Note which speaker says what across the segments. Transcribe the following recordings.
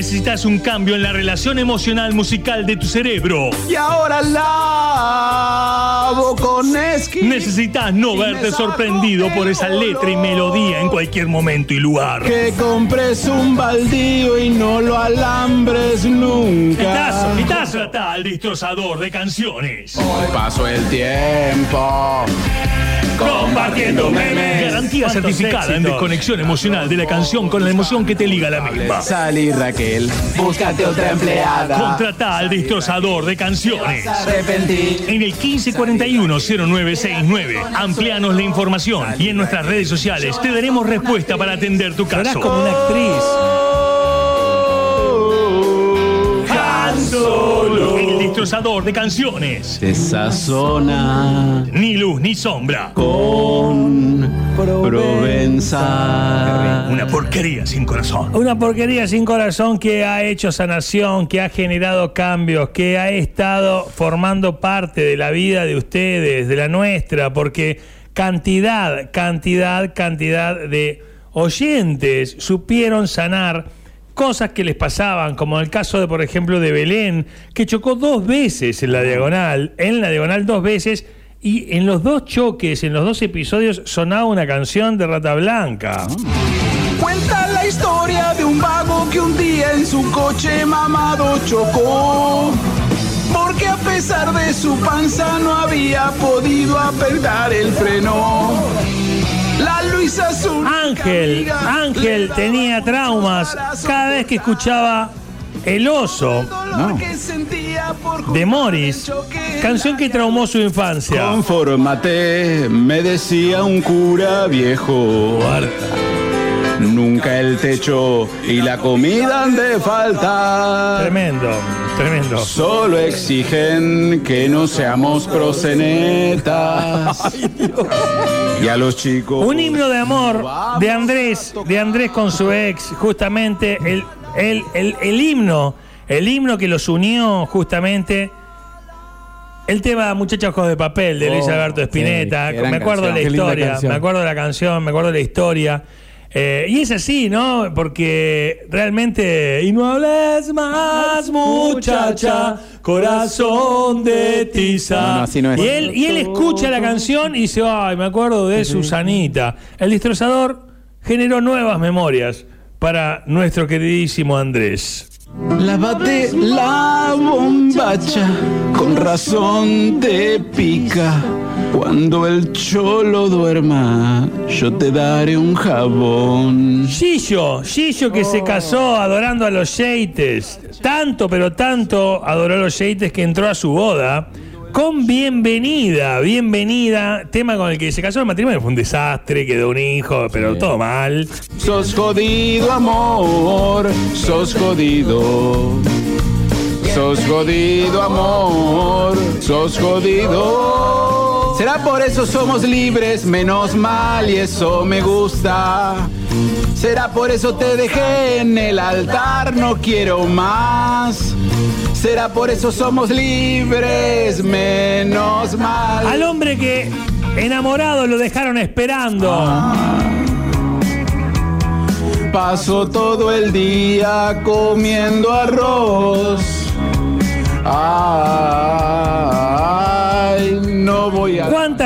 Speaker 1: Necesitas un cambio en la relación emocional musical de tu cerebro.
Speaker 2: Y ahora lavo con esquí.
Speaker 1: Necesitas no verte sorprendido por esa letra y melodía en cualquier momento y lugar.
Speaker 2: Que compres un baldío y no lo alambres nunca.
Speaker 1: Quitazo, quitazo al destrozador de canciones.
Speaker 2: Hoy paso el tiempo compartiendo memes.
Speaker 1: Garantía certificada en desconexión emocional de la canción con la emoción que te liga a la misma.
Speaker 2: Sally Raquel, búscate otra empleada.
Speaker 1: Contrata al destrozador de canciones.
Speaker 2: Arrepentí.
Speaker 1: En el 1541-0969. Amplianos la información y en nuestras redes sociales te daremos respuesta para atender tu caso.
Speaker 3: como una actriz.
Speaker 1: Solo. El destrozador de canciones.
Speaker 2: Esa zona
Speaker 1: Ni luz ni sombra.
Speaker 2: con Provenza.
Speaker 1: Una porquería sin corazón.
Speaker 3: Una porquería sin corazón que ha hecho sanación, que ha generado cambios, que ha estado formando parte de la vida de ustedes, de la nuestra, porque cantidad, cantidad, cantidad de oyentes supieron sanar cosas que les pasaban, como el caso de, por ejemplo, de Belén, que chocó dos veces en la diagonal, en la diagonal dos veces, y en los dos choques, en los dos episodios, sonaba una canción de Rata Blanca.
Speaker 2: Cuenta la historia de un vago que un día en su coche mamado chocó. Porque a pesar de su panza no había podido apretar el freno. La Luisa Azul.
Speaker 3: Ángel, Ángel tenía traumas cada vez que escuchaba El oso de Morris, canción que traumó su infancia.
Speaker 2: Confórmate, me decía un cura viejo. Nunca el techo y la comida han de faltar.
Speaker 3: Tremendo, tremendo.
Speaker 2: Solo exigen que no seamos prosenetas. Y a los chicos.
Speaker 3: Un himno de amor de Andrés, de Andrés con su ex, justamente el, el, el, el himno, el himno que los unió justamente. El tema Muchachos Ojos de Papel de Luis
Speaker 4: Oh,
Speaker 3: Alberto Spinetta.
Speaker 4: sí,
Speaker 3: me acuerdo
Speaker 4: canción.
Speaker 3: de la historia, me acuerdo de la canción, me acuerdo de la historia. Eh, y es así, ¿no? Porque realmente. Y no hables más, muchacha, corazón de tiza.
Speaker 4: No, no, así no es.
Speaker 3: Y él, y él escucha la canción y dice, ay, me acuerdo de Susanita. El destrozador generó nuevas memorias para nuestro queridísimo Andrés.
Speaker 2: Lávate la bombacha, con razón te pica. Cuando el cholo duerma, yo te daré un jabón.
Speaker 3: Gillo, Gillo que se casó adorando a los Yeites. Tanto, pero tanto adoró a los Yeites que entró a su boda. Con bienvenida, bienvenida, tema con el que se casó el matrimonio fue un desastre, quedó un hijo, pero todo mal.
Speaker 2: Sos jodido, amor, sos jodido. Sos jodido, amor, sos jodido. Será por eso somos libres, menos mal, y eso me gusta. Será por eso te dejé en el altar, no quiero más. Será por eso somos libres, menos mal.
Speaker 3: Al hombre que enamorado lo dejaron esperando.
Speaker 2: Paso todo el día comiendo arroz. Ay, no voy a.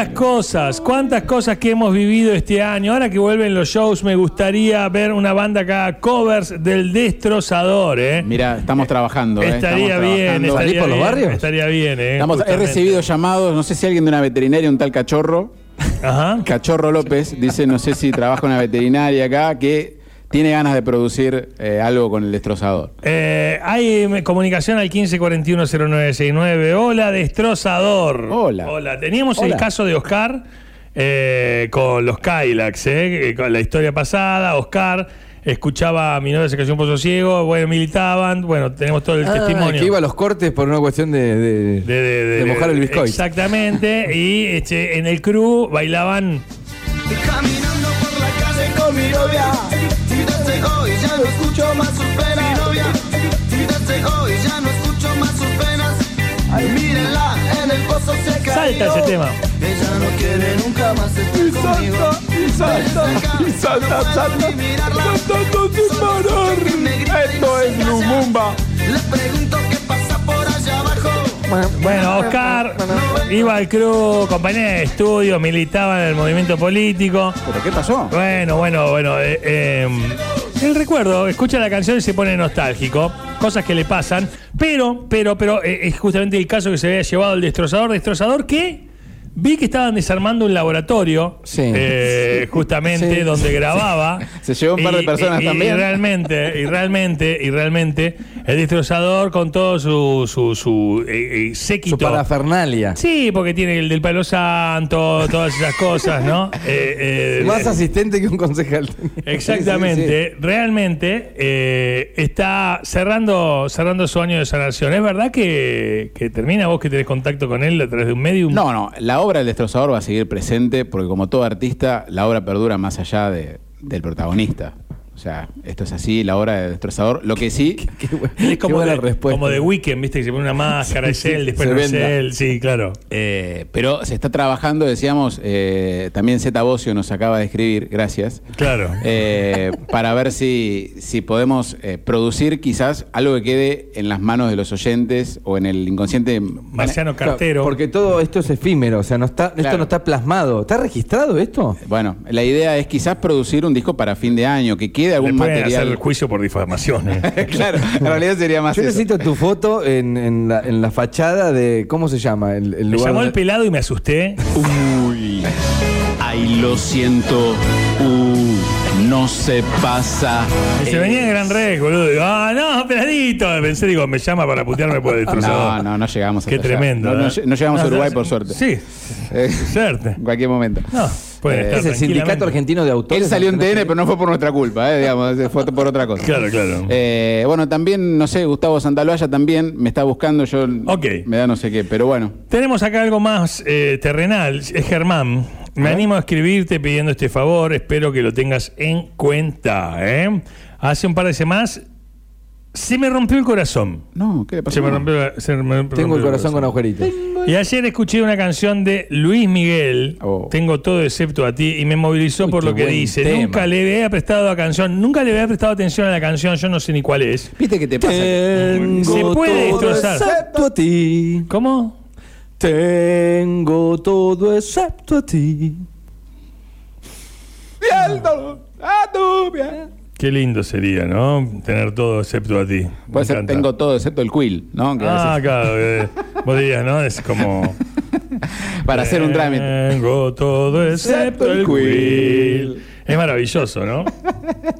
Speaker 3: ¿Cuántas cosas, cuántas cosas que hemos vivido este año? Ahora que vuelven los shows, me gustaría ver una banda acá, covers del destrozador, ¿eh?
Speaker 4: Mira, estamos trabajando. ¿eh?
Speaker 3: Estaría
Speaker 4: Estamos
Speaker 3: bien,
Speaker 4: trabajando.
Speaker 3: estaría
Speaker 4: por los
Speaker 3: bien,
Speaker 4: barrios?
Speaker 3: Estaría bien, ¿eh?
Speaker 4: Estamos- he recibido llamados, no sé si alguien de una veterinaria, un tal cachorro,
Speaker 3: Ajá.
Speaker 4: Cachorro López, dice, no sé si trabaja en una veterinaria acá, que tiene ganas de producir eh, algo con el destrozador.
Speaker 3: Eh, hay comunicación al 15410969. Hola, destrozador.
Speaker 4: Hola.
Speaker 3: Hola. Teníamos el caso de Oscar eh, con los Kylax, eh, con la historia pasada. Oscar escuchaba a mi novia se cayó un pozo ciego, bueno, militaban, bueno, tenemos todo el
Speaker 5: Ah,
Speaker 3: testimonio.
Speaker 5: que iba a los cortes por una cuestión de, de,
Speaker 3: de, de- de-
Speaker 5: de mojar el bizcocho.
Speaker 3: Exactamente. y este, en el crew bailaban.
Speaker 6: Caminando por la calle con mi novia ya no escucho más sus penas. Mi novia el.
Speaker 3: Salta ese tema.
Speaker 6: Ella no quiere nunca más estar y.
Speaker 2: Salta, y salta, y salta, salta. Esto es Lumumba. Pregunto qué pasa por allá abajo.
Speaker 3: Bueno, Oscar iba al Cruz, compañía de estudio, militaba en el movimiento político.
Speaker 4: ¿Pero qué pasó?
Speaker 3: Bueno, bueno, bueno. Eh, eh el recuerdo, escucha la canción y se pone nostálgico. Cosas que le pasan. Pero, pero, pero, eh, es justamente el caso que se había llevado el destrozador. Destrozador que vi que estaban desarmando un laboratorio.
Speaker 5: Sí.
Speaker 3: eh, justamente
Speaker 5: Sí.
Speaker 3: donde grababa.
Speaker 4: Se llevó un par de personas
Speaker 3: y-
Speaker 4: también.
Speaker 3: Y realmente, y realmente, y realmente, el destrozador con todo su, su, su eh, eh, séquito.
Speaker 5: Su parafernalia.
Speaker 3: Sí, porque tiene el del palo santo, todas esas cosas, ¿no? Eh, eh,
Speaker 5: Más asistente que un concejal.
Speaker 3: Exactamente, realmente eh, está cerrando, cerrando su año de sanación. ¿Es verdad que, que termina vos que tenés contacto con él a través de un medium?
Speaker 4: No, no, la obra del destrozador va a seguir presente porque como todo artista, la obra perdura más allá de- del protagonista. O sea, esto es así, la obra del destrozador. Lo que sí,
Speaker 5: Qué
Speaker 3: es como,
Speaker 5: qué buena
Speaker 3: de,
Speaker 5: respuesta.
Speaker 3: como de Weekend, ¿viste? Que se pone una máscara, es él, después
Speaker 5: se
Speaker 3: no es él. Sí, claro.
Speaker 4: eh, pero se está trabajando, decíamos, eh, también Zeta Bocio nos acaba de escribir, gracias,
Speaker 3: Claro.
Speaker 4: eh, para ver si, si podemos eh, producir quizás algo que quede en las manos de los oyentes o en el inconsciente.
Speaker 3: Marciano
Speaker 5: Claro,
Speaker 3: Cartero.
Speaker 5: Porque todo esto es efímero, o sea, no está, esto no está plasmado. ¿Está registrado esto?
Speaker 4: Bueno, la idea es quizás producir un disco para fin de año, que quede
Speaker 3: Le
Speaker 4: algún
Speaker 3: pueden
Speaker 4: material.
Speaker 3: hacer el juicio por difamación. ¿eh?
Speaker 4: claro, en realidad sería más
Speaker 5: Yo
Speaker 4: eso.
Speaker 5: necesito tu foto en, en la, en la fachada de. ¿Cómo se llama? El, el
Speaker 3: Me
Speaker 5: lugar
Speaker 3: llamó el pelado y me asusté.
Speaker 4: Uy, ay, lo siento. Uh, no se pasa.
Speaker 3: Y se venía en Gran Rex, boludo. Digo, ah, no, peladito. Pensé, digo, me llama para putearme por el destrozador.
Speaker 4: No, no, no llegamos
Speaker 3: Qué
Speaker 4: hasta allá.
Speaker 3: tremendo.
Speaker 4: No, no
Speaker 3: ¿eh?
Speaker 4: lle- no llegamos a Uruguay, por suerte.
Speaker 3: Sí,
Speaker 4: Eh,
Speaker 3: cierto.
Speaker 4: en cualquier momento.
Speaker 3: No,
Speaker 4: Eh,
Speaker 5: Es el Sindicato. Argentino de Autores.
Speaker 4: Él salió en TN, pero no fue por nuestra culpa, eh, digamos, fue por otra cosa.
Speaker 3: Claro, claro.
Speaker 4: Eh, bueno, también, no sé, Gustavo Santaloaya también me está buscando, yo
Speaker 3: Ok.
Speaker 4: me da no sé qué, pero bueno.
Speaker 3: Tenemos acá algo más eh, terrenal, es Germán. Me animo a escribirte pidiendo este favor, espero que lo tengas en cuenta. ¿eh? Hace un par de semanas se me rompió el corazón.
Speaker 4: No, ¿qué le pasó?
Speaker 3: Se me rompió, se me rompió
Speaker 5: Tengo el corazón con agujeritos.
Speaker 3: Y ayer escuché una canción de Luis Miguel,
Speaker 4: Oh.
Speaker 3: Tengo todo excepto a ti, y me movilizó
Speaker 5: Uy,
Speaker 3: por lo que dice.
Speaker 5: tema.
Speaker 3: Nunca le había prestado a canción, nunca le había prestado atención a la canción, yo no sé ni cuál es.
Speaker 4: ¿Viste qué te pasa?
Speaker 5: Tengo
Speaker 3: Se puede
Speaker 5: todo
Speaker 3: destrozar.
Speaker 5: excepto a ti.
Speaker 3: ¿Cómo?
Speaker 5: Tengo todo excepto a ti.
Speaker 4: Ah, tú, bien.
Speaker 3: Qué lindo sería, ¿no? Tener todo excepto a ti. Me
Speaker 4: Puede ser,
Speaker 3: encanta.
Speaker 4: tengo todo excepto el quill, ¿no? Que a
Speaker 3: Ah,
Speaker 4: veces-
Speaker 3: claro. eh, vos dirías, ¿no? Es como.
Speaker 4: para hacer un trámite.
Speaker 3: Tengo todo excepto el quill. Es maravilloso, ¿no?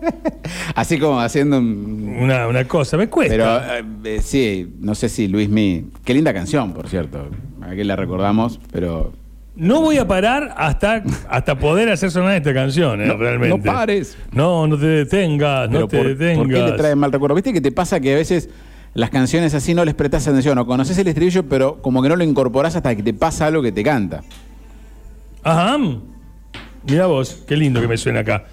Speaker 4: Así como haciendo un...
Speaker 3: Una, una cosa, me cuesta.
Speaker 4: Pero eh, eh, sí, no sé si Luis Mi... Qué linda canción, por cierto. Aquí la recordamos, pero...
Speaker 3: No voy a parar hasta, hasta poder hacer sonar esta canción, eh,
Speaker 4: No,
Speaker 3: realmente.
Speaker 4: no pares.
Speaker 3: No, no te detengas, no te
Speaker 4: por,
Speaker 3: detengas.
Speaker 4: ¿por qué te trae mal recuerdo? ¿Viste que te pasa que a veces las canciones así no les prestas atención o conoces el estribillo, pero como que no lo incorporás hasta que te pasa algo que te canta?
Speaker 3: Ajá. Mira vos, qué lindo que me suena acá.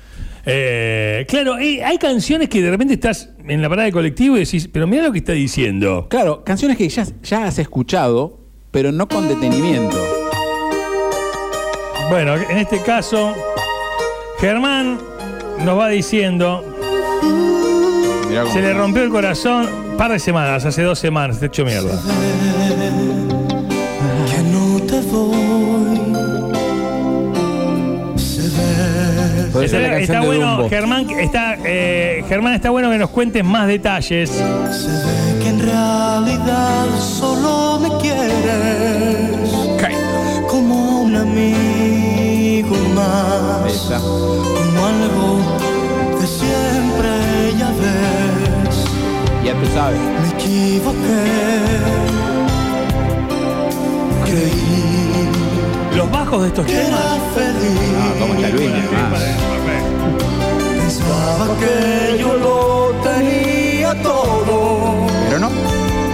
Speaker 3: Eh, claro, eh, hay canciones que de repente estás en la parada de colectivo y decís, pero mira lo que está diciendo.
Speaker 4: Claro, canciones que ya, ya has escuchado, pero no con detenimiento.
Speaker 3: Bueno, en este caso, Germán nos va diciendo, se le rompió el corazón un par de semanas, hace dos semanas, está hecho mierda.
Speaker 6: que no te voy.
Speaker 5: Puede ser la
Speaker 3: Está,
Speaker 5: canción
Speaker 3: está
Speaker 5: de
Speaker 3: bueno,
Speaker 5: Dumbo.
Speaker 3: Germán, está, eh, Germán, está bueno que nos cuentes más detalles.
Speaker 6: Se ve que en realidad solo me quieres como un amigo
Speaker 4: Ahí
Speaker 6: más,
Speaker 4: está.
Speaker 6: como algo que siempre ya ves.
Speaker 4: Ya tú sabes.
Speaker 6: Me equivoqué, creí
Speaker 3: Los bajos de estos
Speaker 6: que
Speaker 3: temas.
Speaker 6: feliz.
Speaker 4: Ah, ¿cómo está Luis?
Speaker 6: Pensaba que yo lo tenía todo.
Speaker 4: Pero no.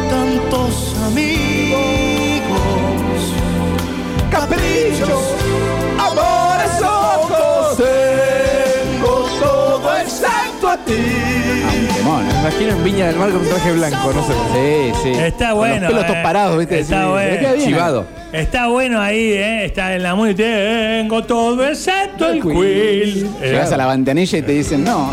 Speaker 6: tantos amigos, caprichos,
Speaker 5: Me
Speaker 4: ¿eh?
Speaker 5: imagino en Viña del Mar con un traje blanco, no sé.
Speaker 4: Sí, sí.
Speaker 3: Está
Speaker 4: Con
Speaker 3: bueno.
Speaker 4: Los pelos todos
Speaker 3: eh.
Speaker 4: parados, ¿viste?
Speaker 3: Está
Speaker 4: Sí,
Speaker 3: bueno.
Speaker 4: le queda bien,
Speaker 5: Chivado.
Speaker 4: ¿eh?
Speaker 3: Está bueno ahí, ¿eh? Está en la muy. Tengo todo excepto el quill.
Speaker 4: Llegás
Speaker 3: Eh,
Speaker 4: a la ventanilla y te dicen, no.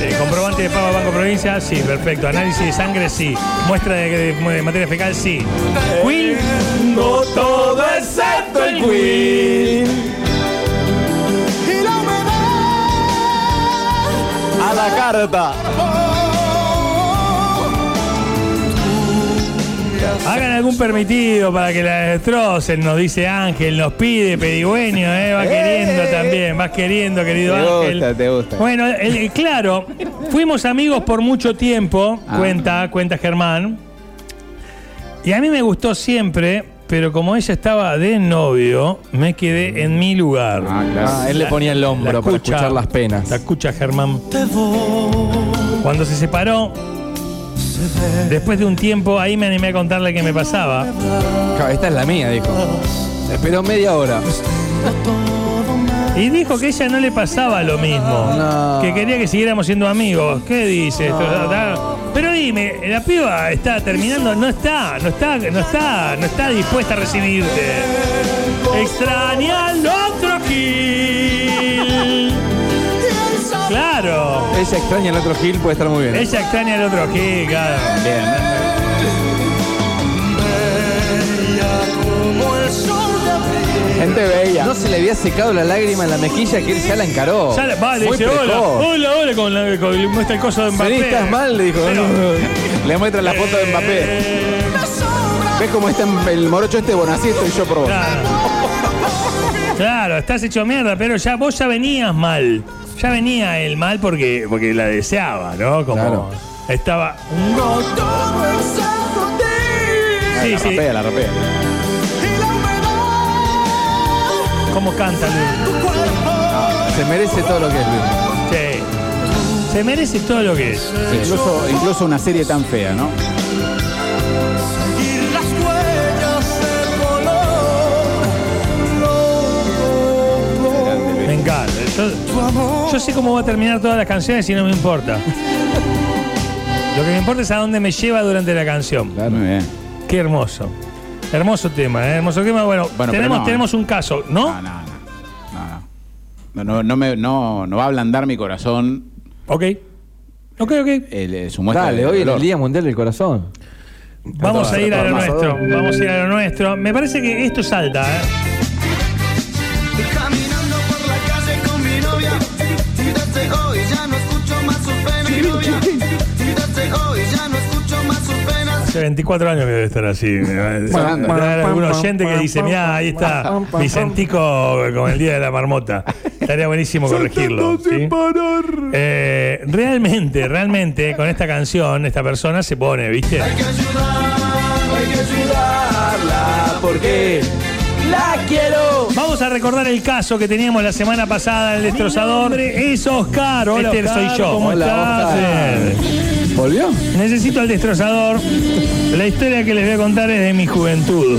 Speaker 3: Eh, comprobante de pago a Banco Provincia, sí, perfecto. Análisis de sangre, sí. Muestra de, de- de materia fecal, sí. Quill,
Speaker 5: Tengo todo excepto el Queen.
Speaker 6: La
Speaker 2: carta.
Speaker 3: hagan algún permitido para que la destrocen, nos dice Ángel, nos pide pedigüeño, eh, va queriendo también, vas queriendo, querido
Speaker 4: Te
Speaker 3: Ángel.
Speaker 4: gusta, te gusta.
Speaker 3: Bueno, el- claro, fuimos amigos por mucho tiempo,
Speaker 4: Ah.
Speaker 3: cuenta, cuenta Germán. Y a mí me gustó siempre, pero como ella estaba de novio, me quedé en mi lugar.
Speaker 4: Ah, claro.
Speaker 5: Ah, él le ponía el hombro
Speaker 3: La
Speaker 5: para
Speaker 3: escucha-
Speaker 5: escuchar las penas.
Speaker 3: La escucha Germán. Cuando se separó, después de un tiempo, ahí me animé a contarle qué me pasaba.
Speaker 5: Claro, Esta es la mía, dijo. Esperó media hora.
Speaker 3: Y dijo que ella no le pasaba lo mismo.
Speaker 5: No.
Speaker 3: Que quería que siguiéramos siendo amigos. ¿Qué dice? esto? Pero dime, la piba está terminando, no está, no está, no está, no está dispuesta a recibirte. Extraña al otro Gil. Claro.
Speaker 5: Ella extraña el otro Gil, puede estar muy bien.
Speaker 3: Ella extraña al otro Gil, claro.
Speaker 4: Bien.
Speaker 2: Gente bella.
Speaker 5: No se le había secado la lágrima en la mejilla que él ya la encaró.
Speaker 3: Ya le-
Speaker 5: Muy
Speaker 3: dice, hola,
Speaker 5: precoz.
Speaker 3: hola, hola, con la, con, le muestra el coso de Mbappé.
Speaker 5: Vení, estás mal, le dijo.
Speaker 3: Pero-
Speaker 2: Le muestran la foto de Mbappé.
Speaker 3: Eh,
Speaker 2: ¿Ves cómo está el morocho este bonacito y yo por vos?
Speaker 3: Claro. Claro, estás hecho mierda, pero ya vos ya venías mal. Ya venía el mal porque, porque la deseaba, ¿no? Como
Speaker 5: Claro.
Speaker 3: estaba. Sí,
Speaker 2: la
Speaker 3: sí.
Speaker 2: rapea, la rapea.
Speaker 3: ¿Cómo canta Luis?
Speaker 6: tu cuerpo.
Speaker 5: Se merece todo lo que es Luis.
Speaker 3: Sí. Se merece todo lo que es.
Speaker 2: Incluso, incluso una serie tan fea, ¿no?
Speaker 6: Seguir las huellas del color.
Speaker 3: Me encanta. Yo,
Speaker 6: Tu amor.
Speaker 3: yo sé cómo va a terminar todas las canciones y no me importa. Lo que me importa es a dónde me lleva durante la canción.
Speaker 2: Muy bien.
Speaker 3: Qué hermoso. Hermoso tema, ¿eh? hermoso tema. Bueno, tenemos,
Speaker 2: no.
Speaker 3: tenemos un caso, ¿no?
Speaker 2: No, no, no. No, no. No, me, no, no va a ablandar mi corazón
Speaker 3: Ok. Ok, ok.
Speaker 2: el- el- su muestra
Speaker 5: Dale,
Speaker 2: de
Speaker 5: hoy en el. Día Mundial del Corazón.
Speaker 3: Vamos a ir a lo nuestro. Vamos a ir a lo nuestro. Me parece que esto salta, ¿eh? Hace 24 años que debe estar así. Debe haber algún oyente que dice, mira, ahí está Vicentico con el Día de la Marmota. Estaría buenísimo corregirlo. ¿sí? Eh, realmente, realmente, con esta canción, esta persona se pone, ¿viste?
Speaker 6: Hay que ayudar, hay que ayudarla
Speaker 5: Porque la quiero.
Speaker 3: Vamos a recordar el caso que teníamos la semana pasada, el destrozador. es Oscar. Hola, este soy yo. ¿Cómo
Speaker 5: Hola,
Speaker 3: estás?
Speaker 5: Oscar. ¿Volvió?
Speaker 3: Necesito al destrozador. La historia que les voy a contar es de mi juventud.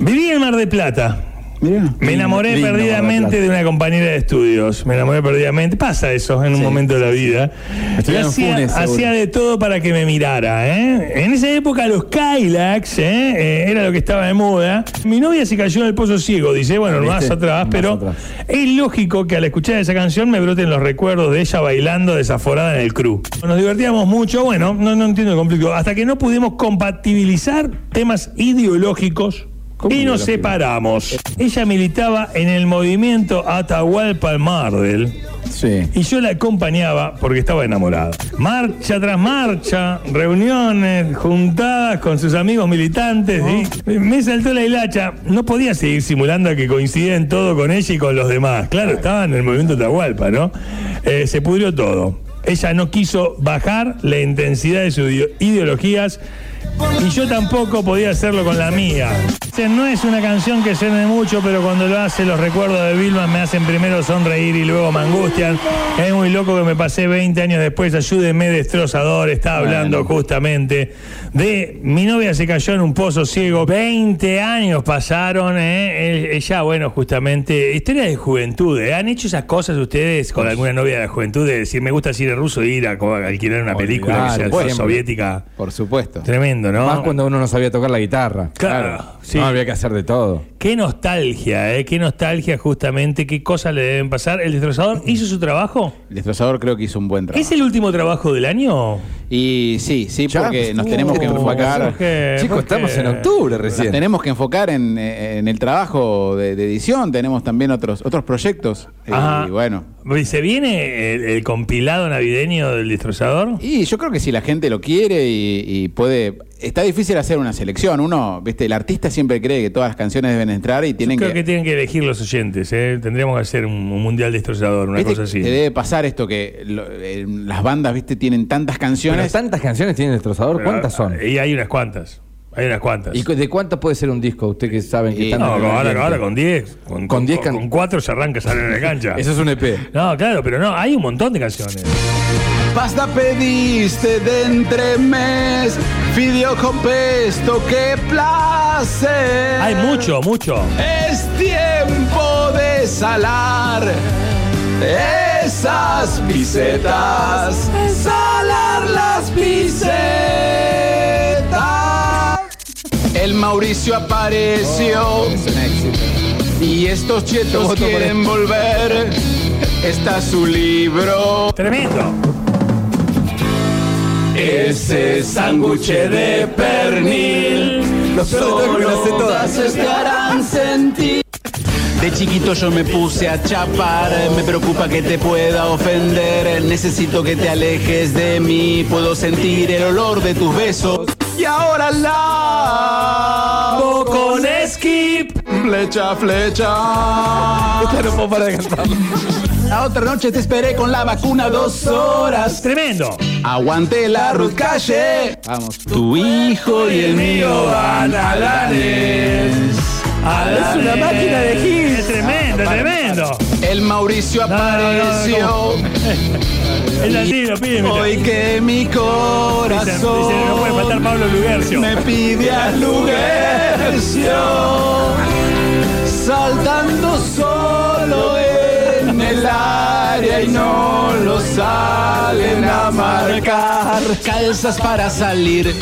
Speaker 3: Viví en Mar de Plata.
Speaker 2: Mirá.
Speaker 3: Me enamoré
Speaker 5: Lindo,
Speaker 3: perdidamente de una compañera de estudios. Me enamoré perdidamente. Pasa eso en un momento de la vida.
Speaker 5: En
Speaker 3: hacía,
Speaker 5: Funes,
Speaker 3: hacía de todo para que me mirara. ¿eh? En esa época los Kylax ¿eh? Eh, era lo que estaba de moda. Mi novia se cayó en el pozo ciego, dice, bueno, más atrás,
Speaker 5: Más
Speaker 3: pero
Speaker 5: atrás.
Speaker 3: es lógico que al escuchar esa canción me broten los recuerdos de ella bailando desaforada en el crew. Nos divertíamos mucho, bueno, no, no entiendo el conflicto, hasta que no pudimos compatibilizar temas ideológicos
Speaker 5: ¿Cómo
Speaker 3: y nos separamos. Ella militaba en el movimiento Atahualpa Mardel
Speaker 5: Sí.
Speaker 3: y yo la acompañaba porque estaba enamorado. Marcha tras marcha, reuniones, juntadas con sus amigos militantes. ¿sí? Me saltó la hilacha. No podía seguir simulando que coincidía en todo con ella y con los demás. Claro, estaba en el movimiento Atahualpa, ¿no? Eh, se pudrió todo. Ella no quiso bajar la intensidad de sus ide- ideologías y yo tampoco podía hacerlo con la mía. No es una canción que suene mucho, pero cuando lo hace, los recuerdos de Vilma me hacen primero sonreír y luego me angustian. Es muy loco que me pasé 20 años después. Ayúdeme, destrozador. Estaba hablando justamente de mi novia se cayó en un pozo ciego. 20 años pasaron. ¿eh? Ella, bueno, justamente. Historia de juventud. ¿eh? ¿Han hecho esas cosas ustedes con alguna novia de la juventud? De decir, me gusta el cine ruso ir a alquilar una película que sea soviética.
Speaker 2: Por supuesto.
Speaker 3: Tremendo, ¿no?
Speaker 5: Más cuando uno no sabía tocar la guitarra.
Speaker 3: Claro, sí.
Speaker 5: No, había que hacer de todo.
Speaker 3: Qué nostalgia, ¿eh? Qué nostalgia justamente, qué cosas le deben pasar. ¿El destrozador hizo su trabajo?
Speaker 7: El destrozador creo que hizo un buen trabajo.
Speaker 3: ¿Es el último trabajo del año?
Speaker 7: Y sí, sí,
Speaker 5: Ya,
Speaker 7: porque nos
Speaker 5: uh,
Speaker 7: tenemos que
Speaker 5: ¿por
Speaker 7: enfocar.
Speaker 5: Chicos, estamos en octubre
Speaker 7: Nos
Speaker 5: recién.
Speaker 7: tenemos que enfocar en, en el trabajo de, de edición, tenemos también otros, otros proyectos.
Speaker 3: Ajá.
Speaker 7: Y bueno.
Speaker 3: ¿Y ¿Se viene el, el compilado navideño del destrozador?
Speaker 7: Y yo creo que si la gente lo quiere y, y puede. Está difícil hacer una selección. Uno, viste, el artista siempre cree que todas las canciones deben entrar y tienen
Speaker 3: Creo
Speaker 7: que.
Speaker 3: que tienen que elegir los oyentes, ¿eh? Tendríamos que hacer un, un mundial destrozador, una
Speaker 7: ¿Viste
Speaker 3: cosa así.
Speaker 7: que debe pasar esto que lo- eh, las bandas, viste, tienen tantas
Speaker 5: Pero
Speaker 7: canciones.
Speaker 5: tantas canciones tiene el destrozador,
Speaker 3: Pero,
Speaker 5: ¿cuántas son?
Speaker 3: Y hay unas cuantas. Hay unas cuantas.
Speaker 5: ¿Y de cuántas puede ser un disco? Usted que saben que están
Speaker 3: no, ahora, ahora con 10. Con,
Speaker 5: Con 10
Speaker 3: con,
Speaker 5: can-
Speaker 3: con 4 se arranca, sale en la cancha.
Speaker 5: Eso es un EP.
Speaker 3: No, claro, pero no, hay un montón de canciones.
Speaker 4: Pasta pediste de entremés, fidio con pesto, qué placer.
Speaker 3: Hay mucho, mucho.
Speaker 4: Es tiempo de salar esas pisetas, salar las pisetas. El Mauricio apareció
Speaker 7: Es un éxito.
Speaker 4: y estos chetos quieren volver. Está su libro.
Speaker 3: Tremendo.
Speaker 4: Ese sándwich de pernil,
Speaker 5: Lo peor de todo es que me las todas.
Speaker 4: De chiquito yo me puse a chapar, me preocupa que te pueda ofender, necesito que te alejes de mí, puedo sentir el olor de tus besos. Y ahora la
Speaker 3: Con Skip.
Speaker 4: flecha, flecha.
Speaker 5: Esta no puedo parar de cantar.
Speaker 4: La otra noche te esperé con la vacuna dos horas.
Speaker 3: Tremendo.
Speaker 4: Aguante la Ruth Calle.
Speaker 7: Vamos.
Speaker 4: Tu hijo y el mío van a la NES.
Speaker 3: Es una máquina de hits. Es tremendo, tremendo.
Speaker 4: El Mauricio
Speaker 3: No, no, no,
Speaker 4: apareció.
Speaker 3: Así, lo pide.
Speaker 4: Hoy que mi
Speaker 3: Dice,
Speaker 4: corazón
Speaker 3: dice, no puede faltar Pablo Lugercio.
Speaker 4: me pide a Lugercio. Saltando área y no lo salen a marcar. Calzas para salir,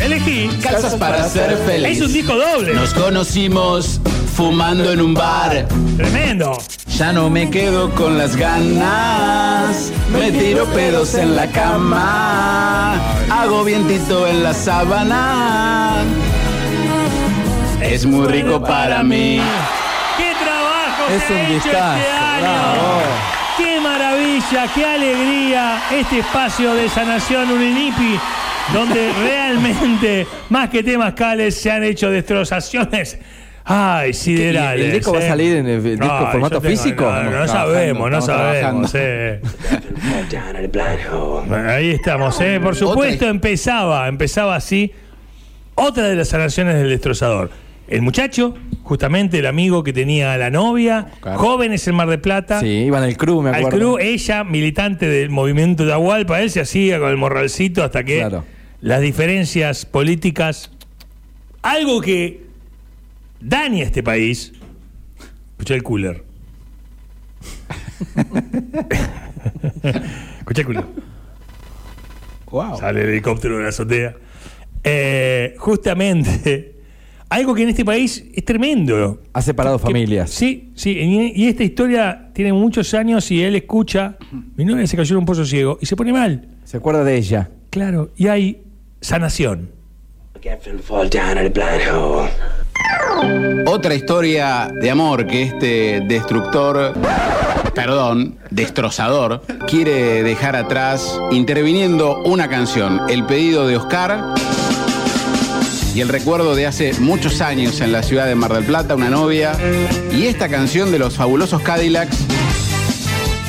Speaker 3: Elegí.
Speaker 4: calzas para ser feliz.
Speaker 3: Es un disco doble.
Speaker 4: Nos conocimos fumando en un bar.
Speaker 3: Tremendo.
Speaker 4: Ya no me quedo con las ganas. Me tiro pedos en la cama. Hago vientito en la sábana. Es muy rico para mí.
Speaker 3: ¡Qué trabajo
Speaker 5: Es
Speaker 3: se
Speaker 5: un
Speaker 3: hecho
Speaker 5: discazo,
Speaker 3: este año!
Speaker 5: bravo.
Speaker 3: ¡Qué maravilla, qué alegría este espacio de sanación Uninipi! Donde realmente, más que temas cales, se han hecho destrozaciones. Ay, siderales.
Speaker 5: ¿El disco va a
Speaker 3: eh.
Speaker 5: salir en el disco
Speaker 3: Ay,
Speaker 5: formato
Speaker 3: tengo-
Speaker 5: físico?
Speaker 3: No, no sabemos, no sabemos. eh. Ahí estamos, ¿eh? Por supuesto, empezaba, empezaba así. Otra de las sanaciones del destrozador. El muchacho, justamente el amigo que tenía a la novia,
Speaker 7: Claro.
Speaker 3: jóvenes en Mar de Plata.
Speaker 5: Sí, iban al crew, me
Speaker 3: Al
Speaker 5: acuerdo.
Speaker 3: club, ella, militante del movimiento de Agualpa, él se hacía con el morralcito hasta que
Speaker 5: Claro.
Speaker 3: las diferencias políticas, algo que daña a este país, escucha el cooler. escucha el cooler.
Speaker 7: Wow.
Speaker 3: Sale el helicóptero de la azotea. Eh, justamente, algo que en este país es tremendo.
Speaker 5: Ha separado
Speaker 3: Que-
Speaker 5: familias.
Speaker 3: Sí, sí. Y, y esta historia tiene muchos años y él escucha. Mi novia se cayó en un pozo ciego y se pone mal.
Speaker 5: ¿Se acuerda de ella?
Speaker 3: Claro, y hay sanación.
Speaker 7: Otra historia de amor que este destructor, perdón, destrozador, quiere dejar atrás interviniendo una canción, el pedido de Oscar y el recuerdo de hace muchos años en la ciudad de Mar del Plata, una novia, y esta canción de los fabulosos Cadillacs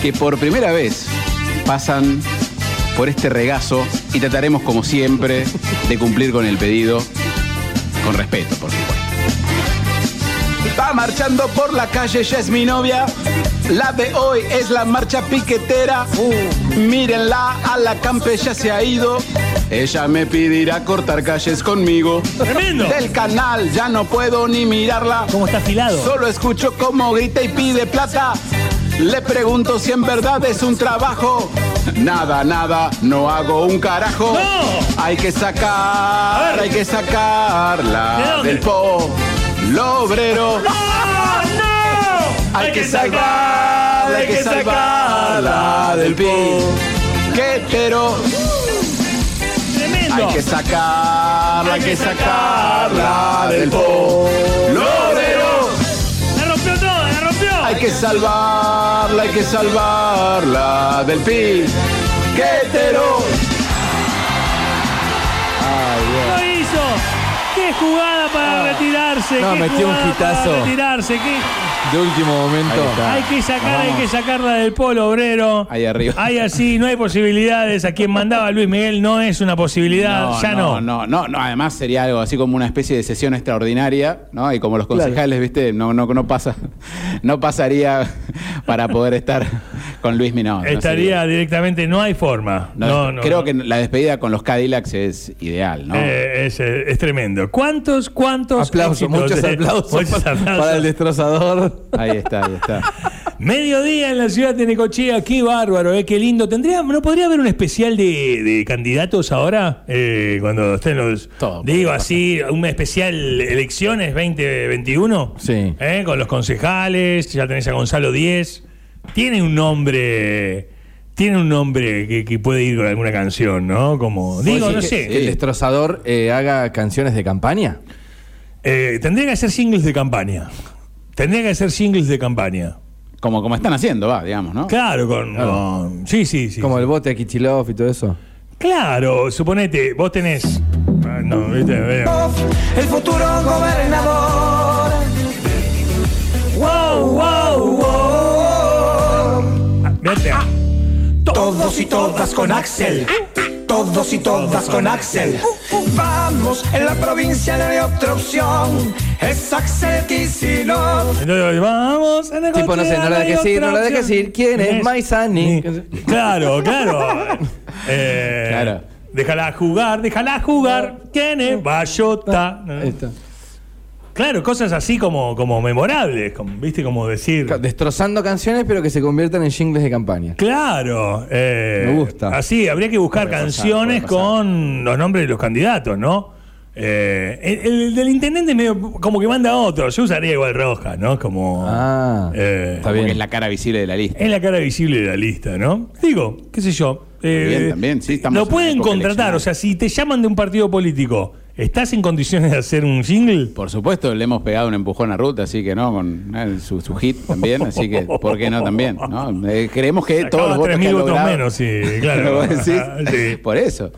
Speaker 7: que por primera vez pasan por este regazo y trataremos como siempre de cumplir con el pedido con respeto, por supuesto.
Speaker 4: Va marchando por la calle, ella es mi novia. La de hoy es la marcha piquetera. Mírenla, a la campe ya se ha ido. Ella me pedirá cortar calles conmigo.
Speaker 3: ¡Tremendo!
Speaker 4: Del canal ya no puedo ni mirarla.
Speaker 3: ¿Cómo está afilado?
Speaker 4: Solo escucho cómo grita y pide plata. Le pregunto si en verdad es un trabajo. Nada, nada, no hago un carajo.
Speaker 3: ¡No!
Speaker 4: Hay que sacar, hay que
Speaker 3: ¿De
Speaker 4: sacarla del po. Lo obrero.
Speaker 3: ¡Ah, no!
Speaker 4: Hay que salvarla, hay que salvarla del piquetero.
Speaker 3: Tremendo.
Speaker 4: Hay que sacarla, hay que sacarla del po. Lo obrero.
Speaker 3: La rompió toda, la rompió.
Speaker 4: Hay que salvarla, hay que salvarla del piquetero.
Speaker 3: Lo Qué jugada para retirarse.
Speaker 5: No,
Speaker 3: qué
Speaker 5: metió un
Speaker 3: jugada para retirarse. qué-
Speaker 5: De último momento.
Speaker 4: Ahí está.
Speaker 3: Hay que sacar, hay que sacarla del polo obrero.
Speaker 4: Ahí arriba.
Speaker 3: Hay así, no hay posibilidades. A quien mandaba Luis Miguel no es una posibilidad. ya no.
Speaker 4: no, no, no. Además sería algo así como una especie de sesión extraordinaria, ¿no? Y como los concejales, viste, no, no, no pasa, no pasaría para poder estar con Luis Minón.
Speaker 3: Estaría directamente, no hay forma. No, no,
Speaker 4: creo
Speaker 3: no.
Speaker 4: que la despedida con los Cadillacs es ideal, ¿no?
Speaker 3: Eh, es, eh, es tremendo. ¿Cuántos, cuántos
Speaker 5: Aplausos, muchos aplausos,
Speaker 3: muchos
Speaker 5: para,
Speaker 3: aplausos.
Speaker 5: para el destrozador.
Speaker 4: Ahí está, ahí está.
Speaker 3: Mediodía en la ciudad de Necochea, qué bárbaro, eh, qué lindo. ¿Tendría, ¿No podría haber un especial de, de candidatos ahora? Eh, cuando estén los.
Speaker 4: Todo,
Speaker 3: digo así, un especial elecciones 2021.
Speaker 5: Sí.
Speaker 3: Eh, Con los concejales, ya tenés a Gonzalo Díez. Tiene un nombre. Tiene un nombre que, que puede ir con alguna canción, ¿no? Como. Digo,
Speaker 5: Oye,
Speaker 3: no
Speaker 5: que-
Speaker 3: sé.
Speaker 5: Que el destrozador eh, haga canciones de campaña.
Speaker 3: Eh, tendría que hacer singles de campaña. Tendría que hacer singles de campaña.
Speaker 4: Como, como están haciendo, va, digamos, ¿no?
Speaker 3: Claro, con. con- sí, sí, sí.
Speaker 5: Como
Speaker 3: sí.
Speaker 5: el bote de Kichilov y todo eso.
Speaker 3: Claro, suponete, vos tenés. Ah, No, viste, vea.
Speaker 6: El futuro gobernador.
Speaker 3: Wow, wow.
Speaker 6: Todos y todas con Axel. Todos y todas con Axel. Vamos, en la provincia no hay otra opción. Es Axel Kicillof.
Speaker 3: Vamos. a
Speaker 5: Tipo, no sé, no la dejes ir, no la dejes ir. ¿Quién es Maizani?
Speaker 3: Claro, claro. Eh,
Speaker 4: Claro.
Speaker 3: Déjala jugar, déjala jugar. ¿Quién es? Bayota.
Speaker 5: Ahí está.
Speaker 3: Claro, cosas así como, como memorables, como, ¿viste? Como decir.
Speaker 5: Destrozando canciones, pero que se conviertan en jingles de campaña.
Speaker 3: Claro. eh,
Speaker 5: Me gusta.
Speaker 3: Así, habría que buscar
Speaker 4: pasar,
Speaker 3: canciones con los nombres de los candidatos, ¿no? Eh, el, el del intendente medio como que manda otro. Yo usaría igual roja, ¿no? Como.
Speaker 5: Ah,
Speaker 3: eh,
Speaker 5: está
Speaker 4: Porque
Speaker 5: bien.
Speaker 4: es la cara visible de la lista.
Speaker 3: es la cara visible de la lista, ¿no? Digo, qué sé yo. eh,
Speaker 4: bien, también, sí, estamos
Speaker 3: Lo pueden contratar, o sea, si te llaman de un partido político, ¿estás en condiciones de hacer un jingle?
Speaker 4: Por supuesto, le hemos pegado un empujón a Ruth, así que no, con eh, su, su hit también, así que, ¿por qué no también? ¿no? Eh, creemos que todos
Speaker 3: Sacaba
Speaker 4: los votos que
Speaker 3: 3.000
Speaker 4: ha
Speaker 3: votos menos, sí, claro. Sí.
Speaker 4: Por eso.